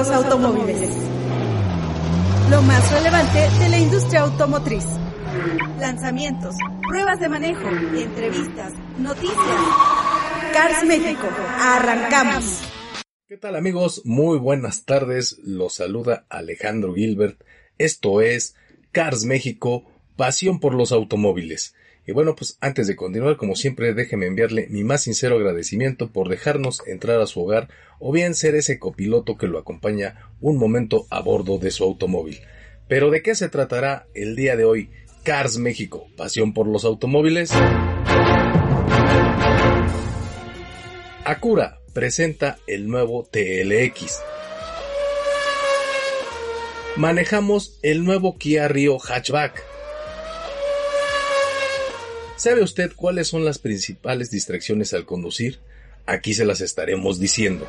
Los automóviles. Lo más relevante de la industria automotriz. Lanzamientos, pruebas de manejo, entrevistas, noticias. Cars México, arrancamos. ¿Qué tal amigos? Muy buenas tardes. Los saluda Alejandro Gilbert. Esto es Cars México, pasión por los automóviles. Y bueno, pues antes de continuar, como siempre, déjeme enviarle mi más sincero agradecimiento por dejarnos entrar a su hogar o bien ser ese copiloto que lo acompaña un momento a bordo de su automóvil. Pero ¿de qué se tratará el día de hoy? Cars México, pasión por los automóviles. Acura presenta el nuevo TLX. Manejamos el nuevo Kia Rio Hatchback. ¿Sabe usted cuáles son las principales distracciones al conducir? Aquí se las estaremos diciendo.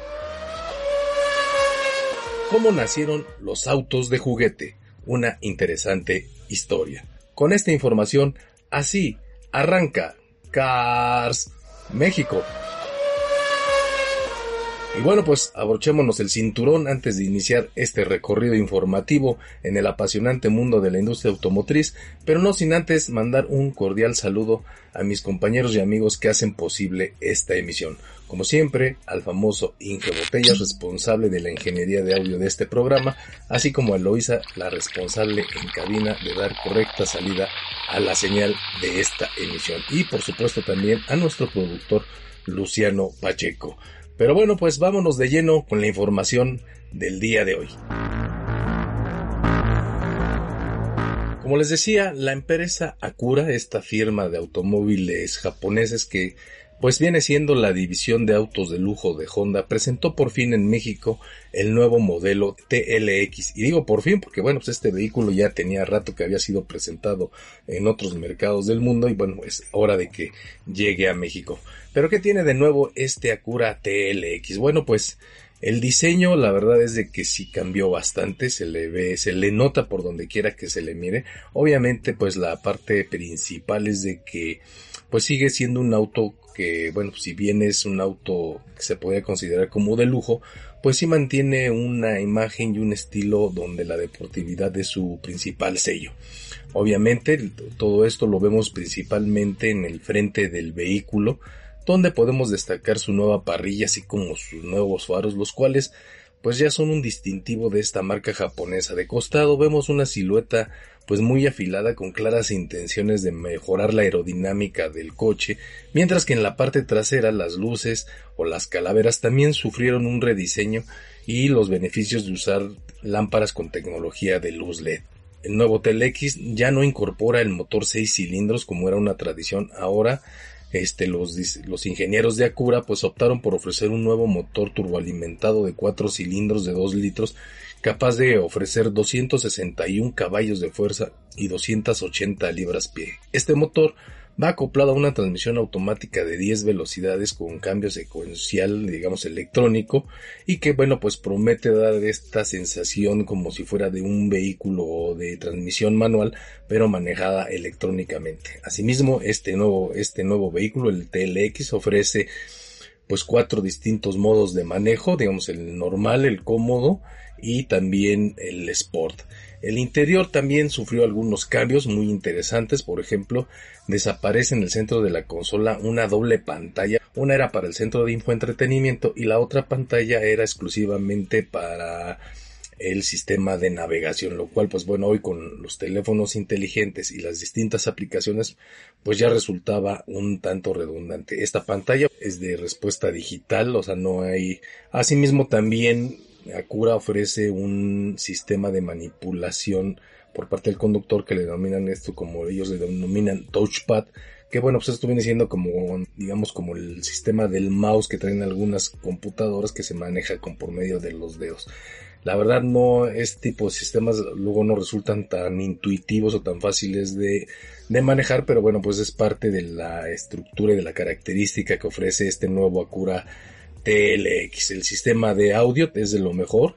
¿Cómo nacieron los autos de juguete? Una interesante historia. Con esta información, así arranca Cars México. Y bueno, pues abrochémonos el cinturón antes de iniciar este recorrido informativo en el apasionante mundo de la industria automotriz, pero no sin antes mandar un cordial saludo a mis compañeros y amigos que hacen posible esta emisión. Como siempre, al famoso Inge Botellas, responsable de la ingeniería de audio de este programa, así como a Eloisa, la responsable en cabina de dar correcta salida a la señal de esta emisión. Y por supuesto también a nuestro productor Luciano Pacheco. Pero bueno, pues vámonos de lleno con la información del día de hoy. Como les decía, la empresa Acura, esta firma de automóviles japoneses que pues viene siendo la división de autos de lujo de Honda, presentó por fin en México el nuevo modelo TLX. Y digo por fin porque bueno, pues este vehículo ya tenía rato que había sido presentado en otros mercados del mundo y bueno, es hora de que llegue a México. Pero ¿qué tiene de nuevo este Acura TLX? Bueno, pues el diseño, la verdad es de que sí cambió bastante, se le ve, se le nota por donde quiera que se le mire. Obviamente, pues la parte principal es de que, pues sigue siendo un auto que, bueno, si bien es un auto que se puede considerar como de lujo, pues sí mantiene una imagen y un estilo donde la deportividad es su principal sello. Obviamente, todo esto lo vemos principalmente en el frente del vehículo, donde podemos destacar su nueva parrilla así como sus nuevos faros, los cuales pues ya son un distintivo de esta marca japonesa. De costado vemos una silueta pues muy afilada con claras intenciones de mejorar la aerodinámica del coche, mientras que en la parte trasera las luces o las calaveras también sufrieron un rediseño y los beneficios de usar lámparas con tecnología de luz LED. El nuevo TLX ya no incorpora el motor 6 cilindros como era una tradición, ahora este, los, los ingenieros de Acura pues optaron por ofrecer un nuevo motor turboalimentado de 4 cilindros de 2 litros capaz de ofrecer 261 caballos de fuerza y 280 libras-pie. Este motor va acoplado a una transmisión automática de 10 velocidades con cambio secuencial, digamos, electrónico, y que, bueno, pues promete dar esta sensación como si fuera de un vehículo de transmisión manual, pero manejada electrónicamente. Asimismo, este nuevo, este nuevo vehículo, el TLX, ofrece pues cuatro distintos modos de manejo, digamos el normal, el cómodo y también el Sport. El interior también sufrió algunos cambios muy interesantes, por ejemplo, desaparece en el centro de la consola una doble pantalla, una era para el centro de infoentretenimiento y la otra pantalla era exclusivamente para el sistema de navegación, lo cual pues bueno, hoy con los teléfonos inteligentes y las distintas aplicaciones pues ya resultaba un tanto redundante. Esta pantalla es de respuesta digital, o sea, no hay... Asimismo también Acura ofrece un sistema de manipulación por parte del conductor que le denominan esto como ellos le denominan touchpad, que bueno, pues esto viene siendo como, digamos, como el sistema del mouse que traen algunas computadoras que se maneja con por medio de los dedos. La verdad no, este tipo de sistemas luego no resultan tan intuitivos o tan fáciles de, de manejar, pero bueno, pues es parte de la estructura y de la característica que ofrece este nuevo Acura TLX. El sistema de audio es de lo mejor,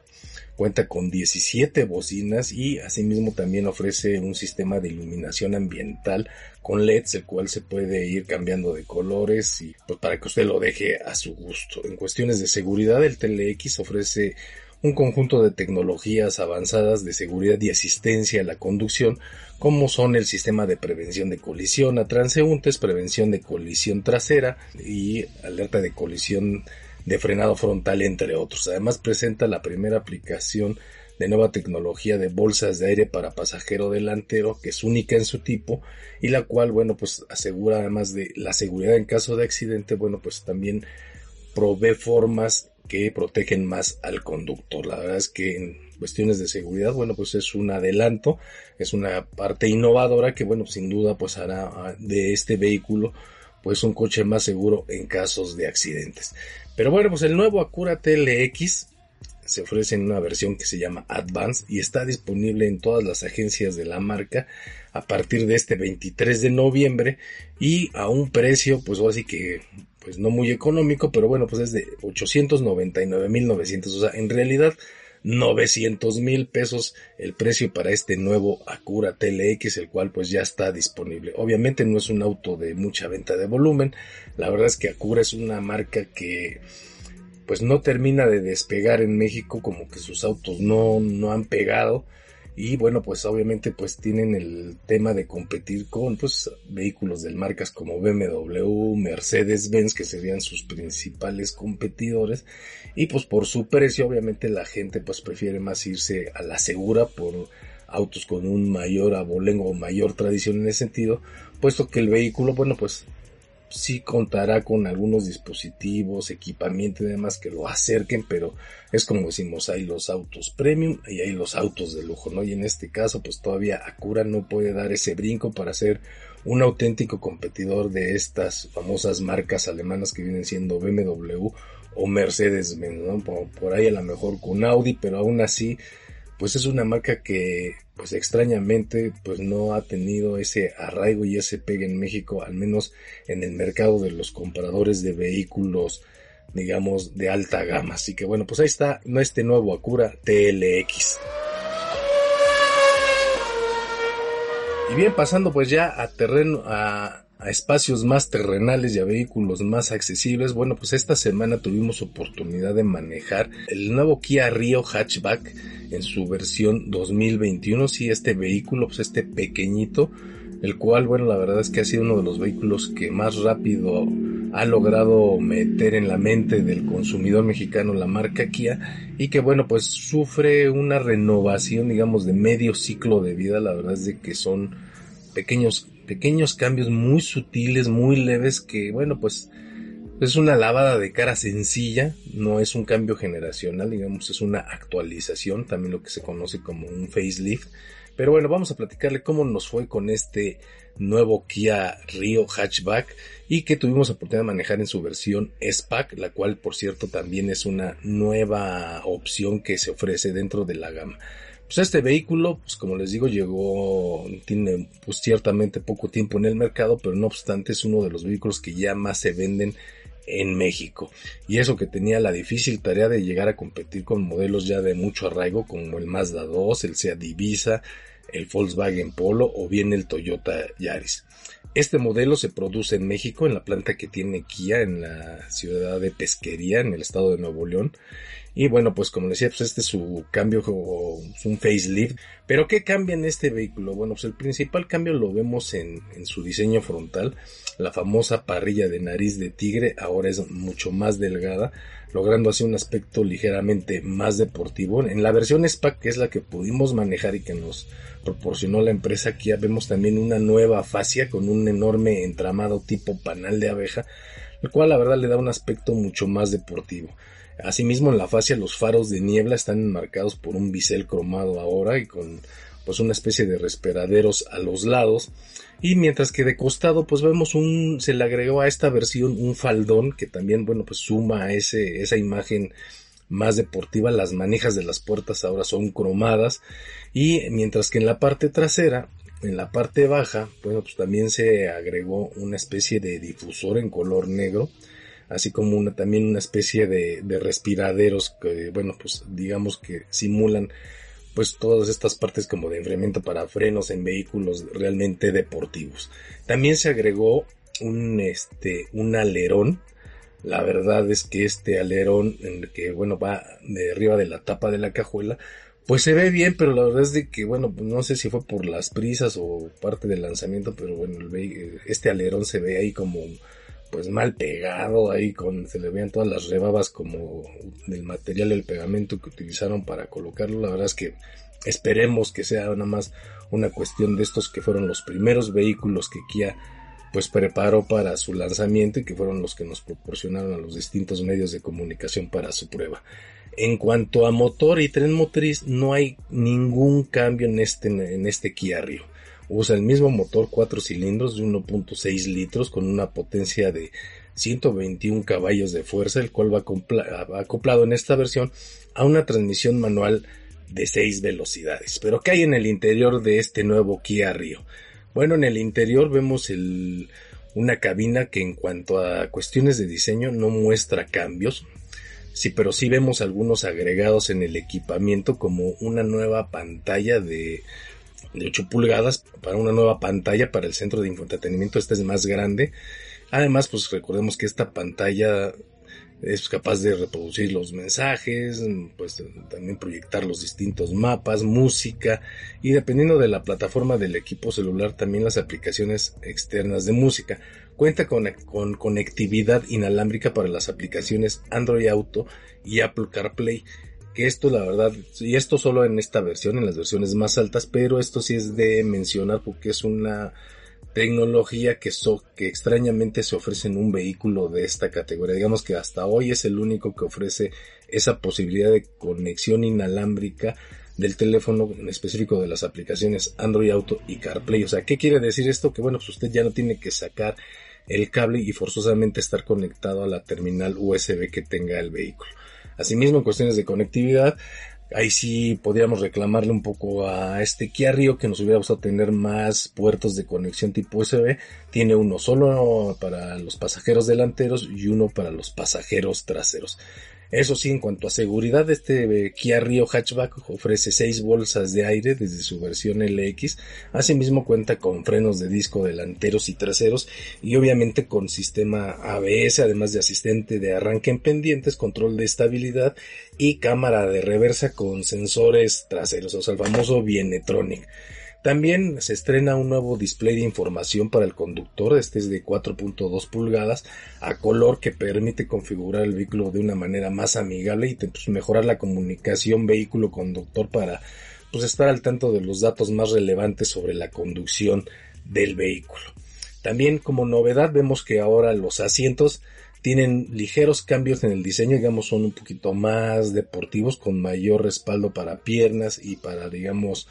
cuenta con 17 bocinas y asimismo también ofrece un sistema de iluminación ambiental con LEDs, el cual se puede ir cambiando de colores y pues para que usted lo deje a su gusto. En cuestiones de seguridad, el TLX ofrece un conjunto de tecnologías avanzadas de seguridad y asistencia a la conducción, como son el sistema de prevención de colisión a transeúntes, prevención de colisión trasera y alerta de colisión de frenado frontal, entre otros. Además presenta la primera aplicación de nueva tecnología de bolsas de aire para pasajero delantero, que es única en su tipo, y la cual, bueno, pues asegura además de la seguridad en caso de accidente, bueno, pues también provee formas que protegen más al conductor. La verdad es que en cuestiones de seguridad, bueno, pues es un adelanto, es una parte innovadora que, bueno, sin duda, pues hará de este vehículo, pues un coche más seguro en casos de accidentes. Pero bueno, pues el nuevo Acura TLX se ofrece en una versión que se llama Advance y está disponible en todas las agencias de la marca a partir de este 23 de noviembre y a un precio pues así que pues no muy económico, pero bueno, pues es de 899.900, o sea, en realidad 900 mil pesos el precio para este nuevo Acura TLX, el cual pues ya está disponible. Obviamente no es un auto de mucha venta de volumen, la verdad es que Acura es una marca que pues no termina de despegar en México, como que sus autos no, no han pegado y bueno pues obviamente pues tienen el tema de competir con pues vehículos de marcas como BMW, Mercedes-Benz que serían sus principales competidores. Y pues por su precio obviamente la gente pues prefiere más irse a la segura por autos con un mayor abolengo o mayor tradición en ese sentido puesto que el vehículo bueno pues sí contará con algunos dispositivos, equipamiento y demás que lo acerquen, pero es como decimos, hay los autos premium y hay los autos de lujo, ¿no? Y en este caso, pues todavía Acura no puede dar ese brinco para ser un auténtico competidor de estas famosas marcas alemanas que vienen siendo BMW o Mercedes-Benz, ¿no? Por, por ahí a lo mejor con Audi, pero aún así pues es una marca que pues extrañamente pues no ha tenido ese arraigo y ese pegue en México, al menos en el mercado de los compradores de vehículos digamos de alta gama. Así que bueno, pues ahí está este nuevo Acura TLX. Y bien, pasando pues ya a terreno, a, a espacios más terrenales y a vehículos más accesibles, bueno, pues esta semana tuvimos oportunidad de manejar el nuevo Kia Rio Hatchback en su versión 2021. Sí, este vehículo, pues este pequeñito, el cual, bueno, la verdad es que ha sido uno de los vehículos que más rápido ha logrado meter en la mente del consumidor mexicano la marca Kia y que bueno pues sufre una renovación digamos de medio ciclo de vida la verdad es de que son pequeños pequeños cambios muy sutiles, muy leves que, bueno, pues es una lavada de cara sencilla, no es un cambio generacional, digamos, es una actualización, también lo que se conoce como un facelift. Pero bueno, vamos a platicarle cómo nos fue con este nuevo Kia Rio Hatchback y que tuvimos oportunidad de manejar en su versión S-Pack, la cual por cierto también es una nueva opción que se ofrece dentro de la gama. Pues este vehículo, pues como les digo, llegó, tiene pues ciertamente poco tiempo en el mercado, pero no obstante es uno de los vehículos que ya más se venden en México. Y eso que tenía la difícil tarea de llegar a competir con modelos ya de mucho arraigo como el Mazda 2, el Seat Ibiza, el Volkswagen Polo o bien el Toyota Yaris. Este modelo se produce en México en la planta que tiene Kia en la ciudad de Pesquería en el estado de Nuevo León y bueno, pues como decía, pues este es su cambio o un facelift. Pero ¿qué cambia en este vehículo? Bueno, pues el principal cambio lo vemos en su diseño frontal. La famosa parrilla de nariz de tigre ahora es mucho más delgada, logrando así un aspecto ligeramente más deportivo. En la versión SPAC, que es la que pudimos manejar y que nos proporcionó la empresa, aquí vemos también una nueva fascia con un enorme entramado tipo panal de abeja, el cual la verdad le da un aspecto mucho más deportivo. Asimismo, en la fascia los faros de niebla están enmarcados por un bisel cromado ahora y con pues una especie de respiraderos a los lados. Y mientras que de costado pues vemos un se le agregó a esta versión un faldón que también bueno pues suma a ese esa imagen más deportiva. Las manijas de las puertas ahora son cromadas. Y mientras que en la parte trasera en la parte baja bueno pues también se agregó una especie de difusor en color negro así como una, también una especie de, de respiraderos que, bueno, pues digamos que simulan pues todas estas partes como de enfriamiento para frenos en vehículos realmente deportivos. También se agregó un este un alerón. La verdad es que este alerón en el que bueno va de arriba de la tapa de la cajuela pues se ve bien, pero la verdad es de que bueno, pues no sé si fue por las prisas o parte del lanzamiento, pero bueno, este alerón se ve ahí como pues mal pegado ahí con se le veían todas las rebabas como del material del pegamento que utilizaron para colocarlo la verdad es que esperemos que sea nada más una cuestión de estos que fueron los primeros vehículos que Kia pues preparó para su lanzamiento y que fueron los que nos proporcionaron a los distintos medios de comunicación para su prueba. En cuanto a motor y tren motriz, no hay ningún cambio en este, en este Kia Rio. Usa el mismo motor 4 cilindros de 1.6 litros con una potencia de 121 caballos de fuerza, el cual va, acoplado en esta versión a una transmisión manual de 6 velocidades. Pero ¿qué hay en el interior de este nuevo Kia Rio? Bueno, en el interior vemos una cabina que en cuanto a cuestiones de diseño no muestra cambios. Sí, pero sí vemos algunos agregados en el equipamiento como una nueva pantalla de de 8 pulgadas para una nueva pantalla para el centro de infoentretenimiento. Este es más grande. Además, pues recordemos que esta pantalla es capaz de reproducir los mensajes, pues también proyectar los distintos mapas, música y dependiendo de la plataforma del equipo celular también las aplicaciones externas de música. Cuenta con, con conectividad inalámbrica para las aplicaciones Android Auto y Apple CarPlay que esto la verdad, y esto solo en esta versión, en las versiones más altas, pero esto sí es de mencionar porque es una tecnología que, que extrañamente se ofrece en un vehículo de esta categoría. Digamos que hasta hoy es el único que ofrece esa posibilidad de conexión inalámbrica del teléfono en específico de las aplicaciones Android Auto y CarPlay. O sea, ¿qué quiere decir esto? Que bueno, pues usted ya no tiene que sacar el cable y forzosamente estar conectado a la terminal USB que tenga el vehículo. Asimismo, en cuestiones de conectividad, ahí sí podríamos reclamarle un poco a este Kia Rio que nos hubiera gustado tener más puertos de conexión tipo USB. Tiene uno solo para los pasajeros delanteros y uno para los pasajeros traseros. Eso sí, en cuanto a seguridad, este Kia Rio Hatchback ofrece 6 bolsas de aire desde su versión LX. Asimismo cuenta con frenos de disco delanteros y traseros y obviamente con sistema ABS, además de asistente de arranque en pendientes, control de estabilidad y cámara de reversa con sensores traseros, o sea, el famoso Bienetronic. También se estrena un nuevo display de información para el conductor, este es de 4.2 pulgadas, a color que permite configurar el vehículo de una manera más amigable y pues, mejorar la comunicación vehículo-conductor para pues, estar al tanto de los datos más relevantes sobre la conducción del vehículo. También como novedad vemos que ahora los asientos tienen ligeros cambios en el diseño, digamos son un poquito más deportivos con mayor respaldo para piernas y para digamos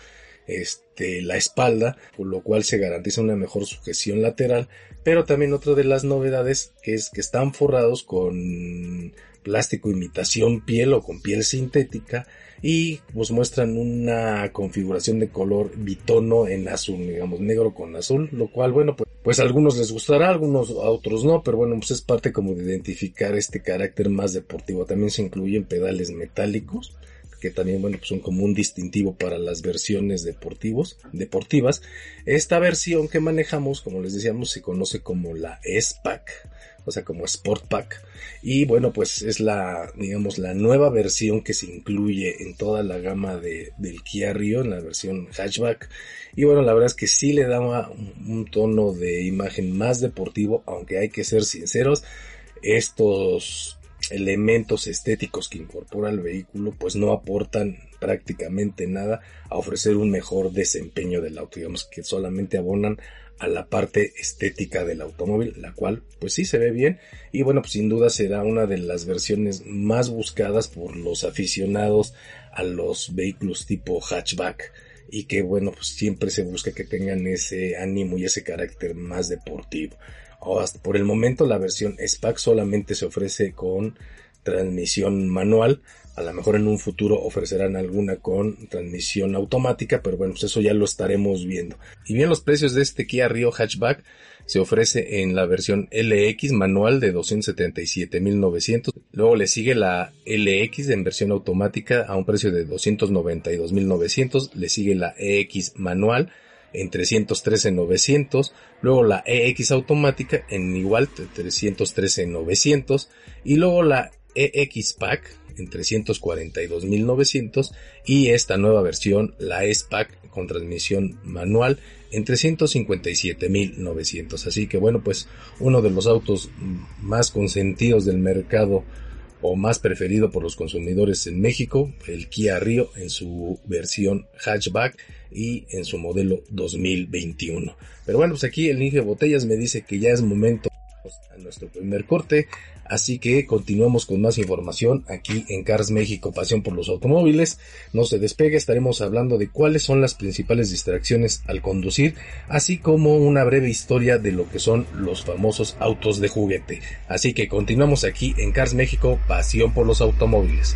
este, la espalda, por lo cual se garantiza una mejor sujeción lateral, pero también otra de las novedades es que están forrados con plástico imitación piel o con piel sintética y pues muestran una configuración de color bitono en azul, digamos negro con azul, lo cual bueno pues, pues a algunos les gustará, a algunos a otros no, pero bueno pues es parte como de identificar este carácter más deportivo. También se incluyen pedales metálicos que también, bueno, pues son como un distintivo para las versiones deportivos, deportivas. Esta versión que manejamos, como les decíamos, se conoce como la S-Pack o sea, como Sport Pack. Y bueno, pues es la, digamos, la nueva versión que se incluye en toda la gama de, del Kia Rio, en la versión hatchback. Y bueno, la verdad es que sí le da un tono de imagen más deportivo, aunque hay que ser sinceros, estos elementos estéticos que incorpora el vehículo pues no aportan prácticamente nada a ofrecer un mejor desempeño del auto, digamos que solamente abonan a la parte estética del automóvil, la cual pues sí se ve bien y bueno pues sin duda será una de las versiones más buscadas por los aficionados a los vehículos tipo hatchback y que bueno pues siempre se busca que tengan ese ánimo y ese carácter más deportivo. Por el momento la versión SPAC solamente se ofrece con transmisión manual a lo mejor en un futuro ofrecerán alguna con transmisión automática, pero bueno, pues eso ya lo estaremos viendo. Y bien, los precios de este Kia Rio Hatchback se ofrece en la versión LX manual de 277.900. Luego le sigue la LX en versión automática a un precio de 292.900. Le sigue la EX manual en 313.900. Luego la EX automática en igual 313.900. Y luego la EX Pack en 342.900 y esta nueva versión, la S-Pack con transmisión manual en 357.900. Así que bueno, pues uno de los autos más consentidos del mercado o más preferido por los consumidores en México, el Kia Rio en su versión hatchback y en su modelo 2021. Pero bueno, pues aquí el Inge Botellas me dice que ya es momento a nuestro primer corte. Así que continuamos con más información aquí en Cars México, pasión por los automóviles. No se despegue, estaremos hablando de cuáles son las principales distracciones al conducir, así como una breve historia de lo que son los famosos autos de juguete. Así que continuamos aquí en Cars México, pasión por los automóviles.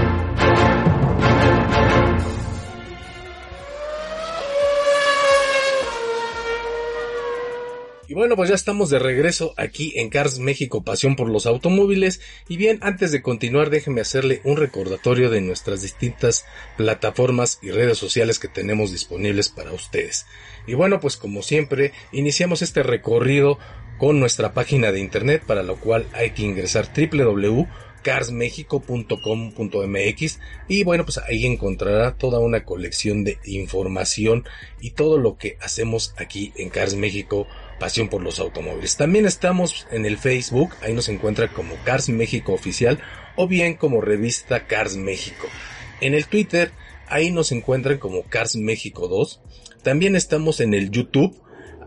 Y bueno, pues ya estamos de regreso aquí en Cars México, pasión por los automóviles. Y bien, antes de continuar, déjenme hacerle un recordatorio de nuestras distintas plataformas y redes sociales que tenemos disponibles para ustedes. Y bueno, pues como siempre, iniciamos este recorrido con nuestra página de internet, para lo cual hay que ingresar www.carsmexico.com.mx y bueno pues ahí encontrará toda una colección de información y todo lo que hacemos aquí en Cars México pasión por los automóviles. También estamos en el Facebook, ahí nos encuentra como Cars México Oficial o bien como revista Cars México. En el Twitter, ahí nos encuentran como Cars México 2. También estamos en el YouTube,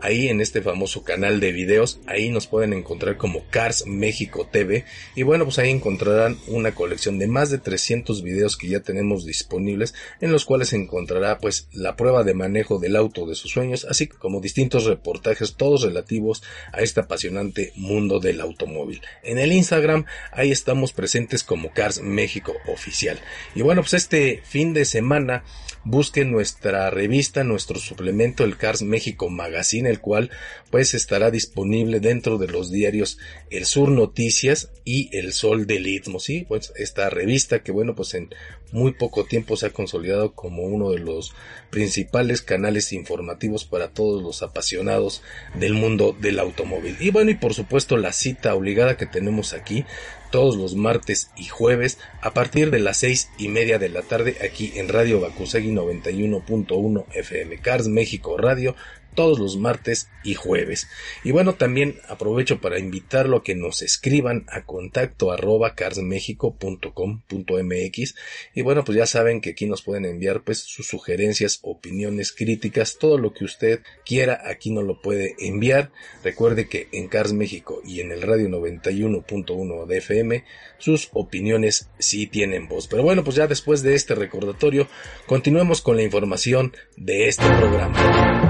ahí en este famoso canal de videos, ahí nos pueden encontrar como Cars México TV y bueno pues ahí encontrarán una colección de más de 300 videos que ya tenemos disponibles en los cuales encontrará pues la prueba de manejo del auto de sus sueños así como distintos reportajes todos relativos a este apasionante mundo del automóvil. En el Instagram ahí estamos presentes como Cars México Oficial y bueno pues este fin de semana busquen nuestra revista, nuestro suplemento, el Cars México Magazine, el cual pues estará disponible dentro de los diarios El Sur Noticias y El Sol del Istmo, sí, pues esta revista que bueno, pues en muy poco tiempo se ha consolidado como uno de los principales canales informativos para todos los apasionados del mundo del automóvil. Y bueno, y por supuesto la cita obligada que tenemos aquí todos los martes y jueves a partir de las seis y media de la tarde aquí en Radio Bakusegi 91.1 FM Cars México Radio todos los martes y jueves. Y bueno, también aprovecho para invitarlo a que nos escriban a contacto arroba carsmexico.com.mx y bueno, pues ya saben que aquí nos pueden enviar pues sus sugerencias, opiniones, críticas, todo lo que usted quiera, aquí nos lo puede enviar. Recuerde que en Cars México y en el radio 91.1 de FM sus opiniones sí tienen voz. Pero bueno, pues ya después de este recordatorio, continuemos con la información de este programa.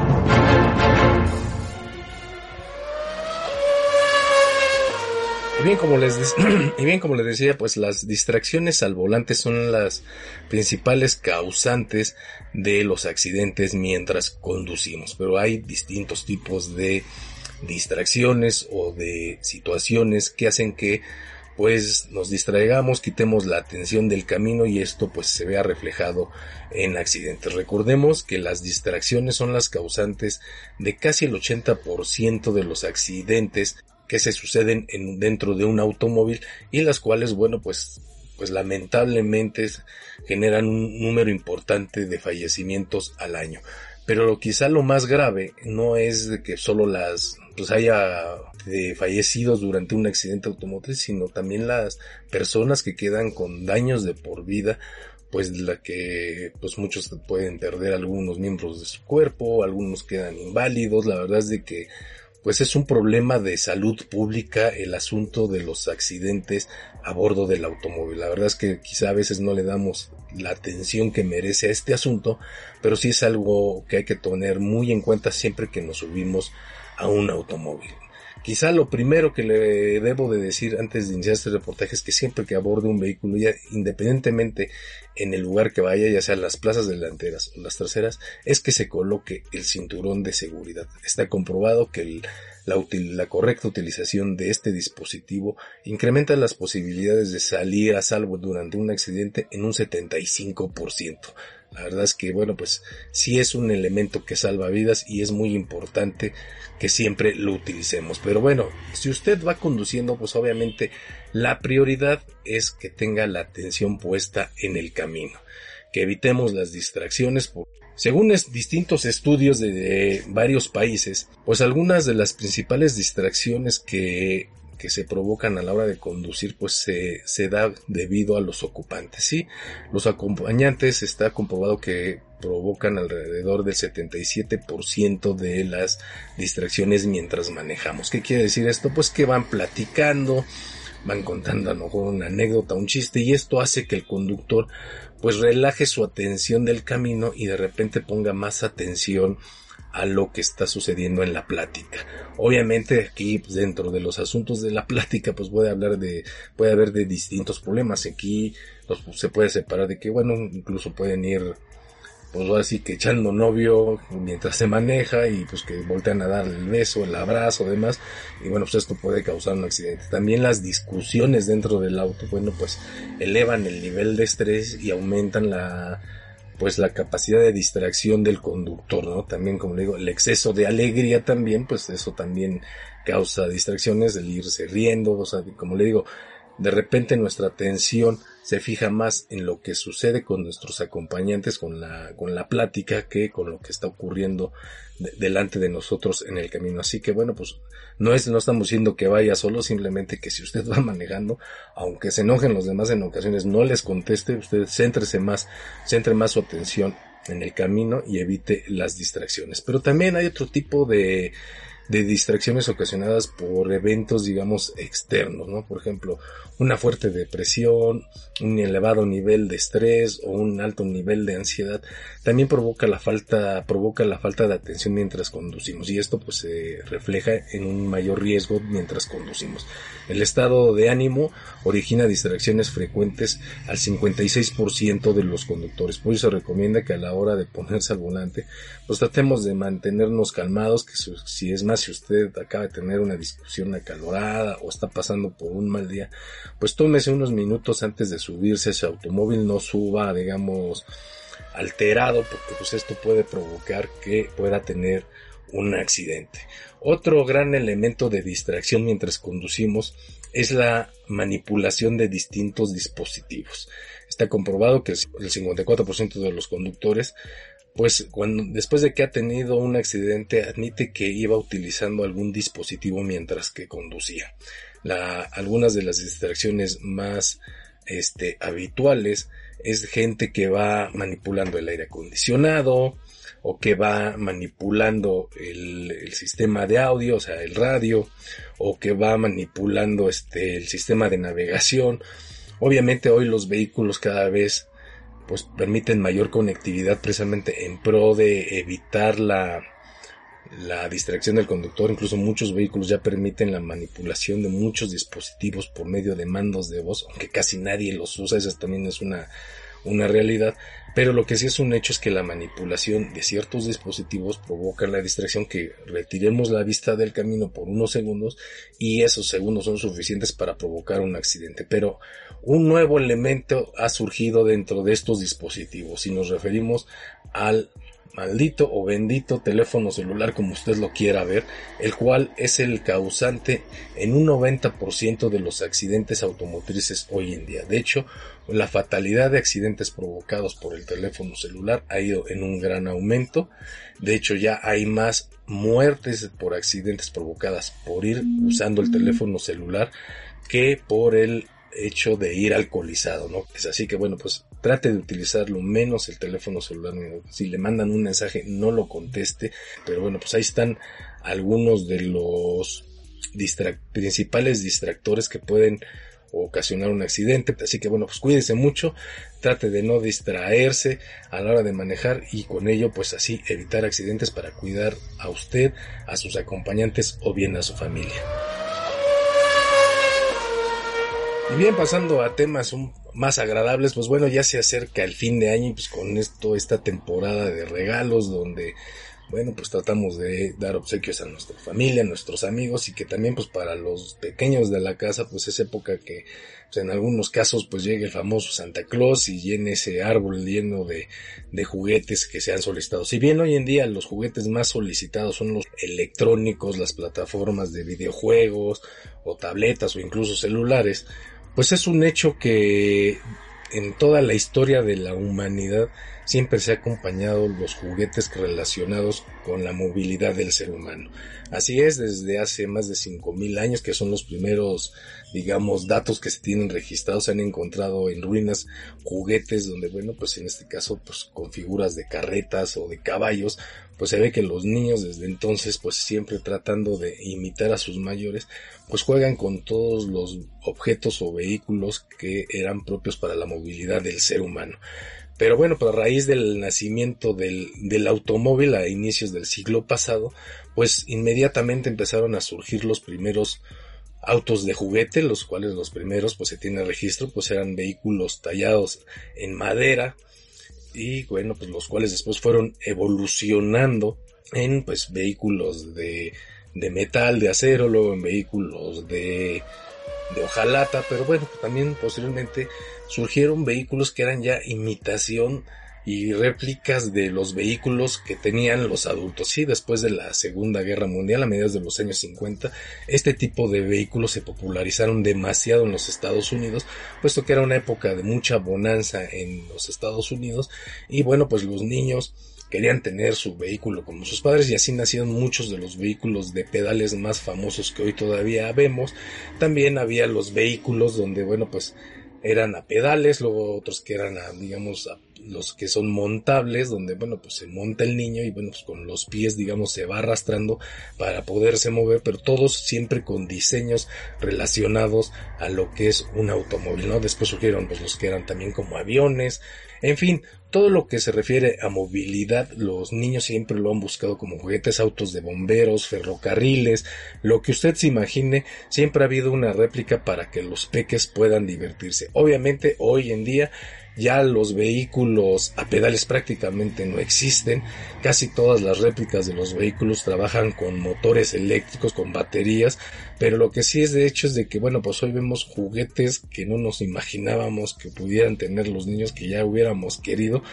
Bien, como les y bien como les decía, pues las distracciones al volante son las principales causantes de los accidentes mientras conducimos, pero hay distintos tipos de distracciones o de situaciones que hacen que pues nos distraigamos, quitemos la atención del camino y esto pues se vea reflejado en accidentes. Recordemos que las distracciones son las causantes de casi el 80% de los accidentes que se suceden en, dentro de un automóvil y las cuales, bueno, pues pues lamentablemente generan un número importante de fallecimientos al año. Pero quizá lo más grave no es de que solo las pues haya de fallecidos durante un accidente automotriz, sino también las personas que quedan con daños de por vida, pues la que pues muchos pueden perder algunos miembros de su cuerpo, algunos quedan inválidos, la verdad es de que pues es un problema de salud pública el asunto de los accidentes a bordo del automóvil. La verdad es que quizá a veces no le damos la atención que merece a este asunto, pero sí es algo que hay que tener muy en cuenta siempre que nos subimos a un automóvil. Quizá lo primero que le debo de decir antes de iniciar este reportaje es que siempre que aborde un vehículo, ya independientemente en el lugar que vaya, ya sea las plazas delanteras o las traseras, es que se coloque el cinturón de seguridad. Está comprobado que la, la correcta utilización de este dispositivo incrementa las posibilidades de salir a salvo durante un accidente en un 75%. La verdad es que, bueno, pues sí es un elemento que salva vidas y es muy importante que siempre lo utilicemos. Pero bueno, si usted va conduciendo, pues obviamente la prioridad es que tenga la atención puesta en el camino, que evitemos las distracciones. Según distintos estudios de varios países, pues algunas de las principales distracciones que que se provocan a la hora de conducir pues se, se da debido a los ocupantes. Sí, los acompañantes está comprobado que provocan alrededor del 77% de las distracciones mientras manejamos. ¿Qué quiere decir esto? Pues que van platicando, van contando a lo mejor una anécdota, un chiste y esto hace que el conductor pues relaje su atención del camino y de repente ponga más atención a lo que está sucediendo en la plática. Obviamente aquí pues, dentro de los asuntos de la plática pues puede hablar de puede haber de distintos problemas. Aquí pues, se puede separar de que bueno incluso pueden ir pues así que echando novio mientras se maneja y pues que voltean a dar el beso, el abrazo, demás y bueno pues esto puede causar un accidente. También las discusiones dentro del auto bueno pues elevan el nivel de estrés y aumentan la pues la capacidad de distracción del conductor, ¿no? También, como le digo, el exceso de alegría también, pues eso también causa distracciones, el irse riendo, o sea, como le digo, de repente nuestra atención se fija más en lo que sucede con nuestros acompañantes, con la, con la plática, que con lo que está ocurriendo delante de nosotros en el camino. Así que bueno, pues no es, no estamos diciendo que vaya solo, simplemente que si usted va manejando, aunque se enojen los demás en ocasiones, no les conteste, usted céntrese más, centre más su atención en el camino y evite las distracciones. Pero también hay otro tipo de, de distracciones ocasionadas por eventos, digamos, externos, ¿no? Por ejemplo, una fuerte depresión, un elevado nivel de estrés o un alto nivel de ansiedad, también provoca la falta, provoca la falta de atención mientras conducimos y esto pues se refleja en un mayor riesgo mientras conducimos. El estado de ánimo origina distracciones frecuentes al 56% de los conductores, por eso se recomienda que a la hora de ponerse al volante, pues tratemos de mantenernos calmados, que si es más si usted acaba de tener una discusión acalorada o está pasando por un mal día, pues tómese unos minutos antes de subirse a ese automóvil, no suba, digamos, alterado, porque pues esto puede provocar que pueda tener un accidente. Otro gran elemento de distracción mientras conducimos es la manipulación de distintos dispositivos. Está comprobado que el 54% de los conductores pues cuando después de que ha tenido un accidente admite que iba utilizando algún dispositivo mientras que conducía. La, algunas de las distracciones más este, habituales es gente que va manipulando el aire acondicionado o que va manipulando el, el, sistema de audio, o sea, el radio, o que va manipulando este, el sistema de navegación. Obviamente hoy los vehículos cada vez pues permiten mayor conectividad precisamente en pro de evitar la, la distracción del conductor. Incluso muchos vehículos ya permiten la manipulación de muchos dispositivos por medio de mandos de voz, aunque casi nadie los usa, esa también es una, una realidad. Pero lo que sí es un hecho es que la manipulación de ciertos dispositivos provoca la distracción que retiremos la vista del camino por unos segundos y esos segundos son suficientes para provocar un accidente. Pero un nuevo elemento ha surgido dentro de estos dispositivos y nos referimos al maldito o bendito teléfono celular como usted lo quiera ver, el cual es el causante en un 90% de los accidentes automotrices hoy en día. De hecho, la fatalidad de accidentes provocados por el teléfono celular ha ido en un gran aumento. De hecho, ya hay más muertes por accidentes provocadas por ir usando el teléfono celular que por el hecho de ir alcoholizado, ¿no? Es así que bueno, pues trate de utilizar lo menos el teléfono celular. Si le mandan un mensaje, no lo conteste. Pero bueno, pues ahí están algunos de los principales distractores que pueden ocasionar un accidente. Así que bueno, pues cuídese mucho, trate de no distraerse a la hora de manejar y con ello pues así evitar accidentes para cuidar a usted, a sus acompañantes o bien a su familia. Y bien, pasando a temas más agradables, pues bueno, ya se acerca el fin de año y pues con esto, esta temporada de regalos donde, bueno, pues tratamos de dar obsequios a nuestra familia, a nuestros amigos y que también pues para los pequeños de la casa, pues es época que pues, en algunos casos pues llegue el famoso Santa Claus y llene ese árbol lleno de, de juguetes que se han solicitado. Si bien hoy en día los juguetes más solicitados son los electrónicos, las plataformas de videojuegos o tabletas o incluso celulares, pues es un hecho que en toda la historia de la humanidad siempre se ha acompañado los juguetes relacionados con la movilidad del ser humano. Así es, desde hace más de 5.000 años, que son los primeros, digamos, datos que se tienen registrados, se han encontrado en ruinas juguetes donde, bueno, pues en este caso, pues con figuras de carretas o de caballos, pues se ve que los niños desde entonces, pues siempre tratando de imitar a sus mayores, pues juegan con todos los objetos o vehículos que eran propios para la movilidad del ser humano. Pero bueno, pues a raíz del nacimiento del, del automóvil a inicios del siglo pasado, pues inmediatamente empezaron a surgir los primeros autos de juguete, los cuales los primeros, pues se tiene registro, pues eran vehículos tallados en madera y bueno, pues los cuales después fueron evolucionando en pues vehículos de, de metal, de acero, luego en vehículos de, de hojalata, pero bueno, también posteriormente surgieron vehículos que eran ya imitación y réplicas de los vehículos que tenían los adultos. Sí, después de la Segunda Guerra Mundial, a mediados de los años 50, este tipo de vehículos se popularizaron demasiado en los Estados Unidos, puesto que era una época de mucha bonanza en los Estados Unidos y bueno, pues los niños querían tener su vehículo como sus padres y así nacieron muchos de los vehículos de pedales más famosos que hoy todavía vemos. También había los vehículos donde, bueno, pues eran a pedales, luego otros que eran a, digamos, a los que son montables, donde, bueno, pues se monta el niño y, bueno, pues con los pies, digamos, se va arrastrando para poderse mover, pero todos siempre con diseños relacionados a lo que es un automóvil, ¿no? Después surgieron, pues, los que eran también como aviones, en fin, todo lo que se refiere a movilidad, los niños siempre lo han buscado como juguetes, autos de bomberos, ferrocarriles, lo que usted se imagine, siempre ha habido una réplica para que los peques puedan divertirse. Obviamente, hoy en día, ya los vehículos a pedales prácticamente no existen. Casi todas las réplicas de los vehículos trabajan con motores eléctricos, con baterías. Pero lo que sí es de hecho es de que, bueno, pues hoy vemos juguetes que no nos imaginábamos que pudieran tener los niños que ya hubiéramos querido.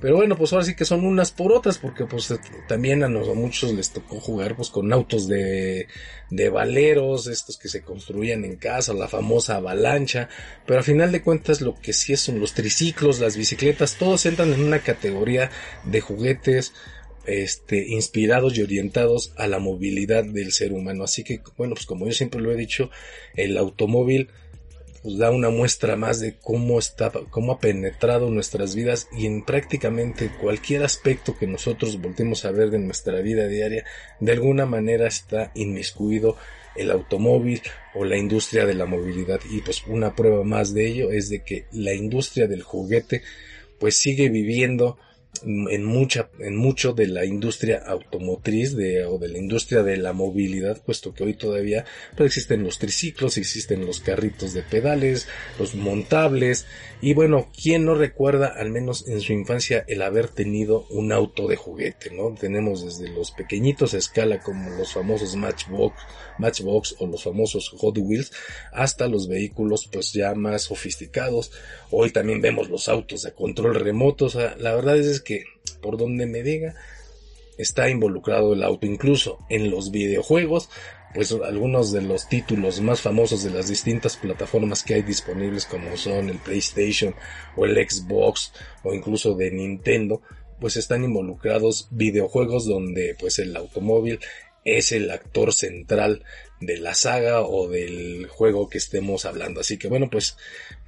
Pero bueno, pues ahora sí que son unas por otras, porque pues también a, muchos les tocó jugar pues con autos de, de valeros, estos que se construían en casa, la famosa avalancha, pero a final de cuentas lo que sí son los triciclos, las bicicletas, todos entran en una categoría de juguetes, este, inspirados y orientados a la movilidad del ser humano. Así que, bueno, pues como yo siempre lo he dicho, el automóvil pues da una muestra más de cómo está, cómo ha penetrado nuestras vidas y en prácticamente cualquier aspecto que nosotros voltemos a ver de nuestra vida diaria, de alguna manera está inmiscuido el automóvil o la industria de la movilidad. Y pues una prueba más de ello es de que la industria del juguete pues sigue viviendo en mucha, en mucho de la industria automotriz de, o de la industria de la movilidad, puesto que hoy todavía pues, existen los triciclos, existen los carritos de pedales, los montables, y bueno, ¿quién no recuerda, al menos en su infancia, el haber tenido un auto de juguete, no? Tenemos desde los pequeñitos a escala como los famosos Matchbox, Matchbox o los famosos Hot Wheels, hasta los vehículos pues ya más sofisticados. Hoy también vemos los autos a control remoto, o sea, la verdad es que por donde me diga, está involucrado el auto, incluso en los videojuegos, pues algunos de los títulos más famosos de las distintas plataformas que hay disponibles como son el PlayStation o el Xbox o incluso de Nintendo, pues están involucrados videojuegos donde pues el automóvil es el actor central de la saga o del juego que estemos hablando. Así que bueno, pues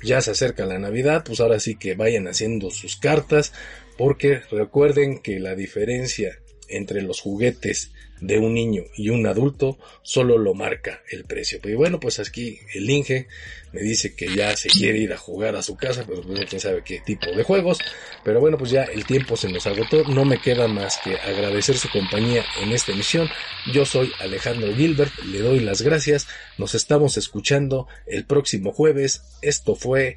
ya se acerca la Navidad, pues ahora sí que vayan haciendo sus cartas, porque recuerden que la diferencia entre los juguetes de un niño y un adulto solo lo marca el precio. Pero bueno, pues aquí el Inge me dice que ya se quiere ir a jugar a su casa, pero pues quién sabe qué tipo de juegos. Pero bueno, pues ya el tiempo se nos agotó. No me queda más que agradecer su compañía en esta emisión. Yo soy Alejandro Gilbert, le doy las gracias. Nos estamos escuchando el próximo jueves. Esto fue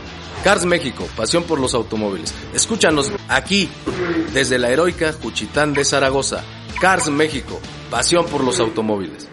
Cars México, pasión por los automóviles. Escúchanos aquí, desde la heroica Juchitán de Zaragoza. Cars México, pasión por los automóviles.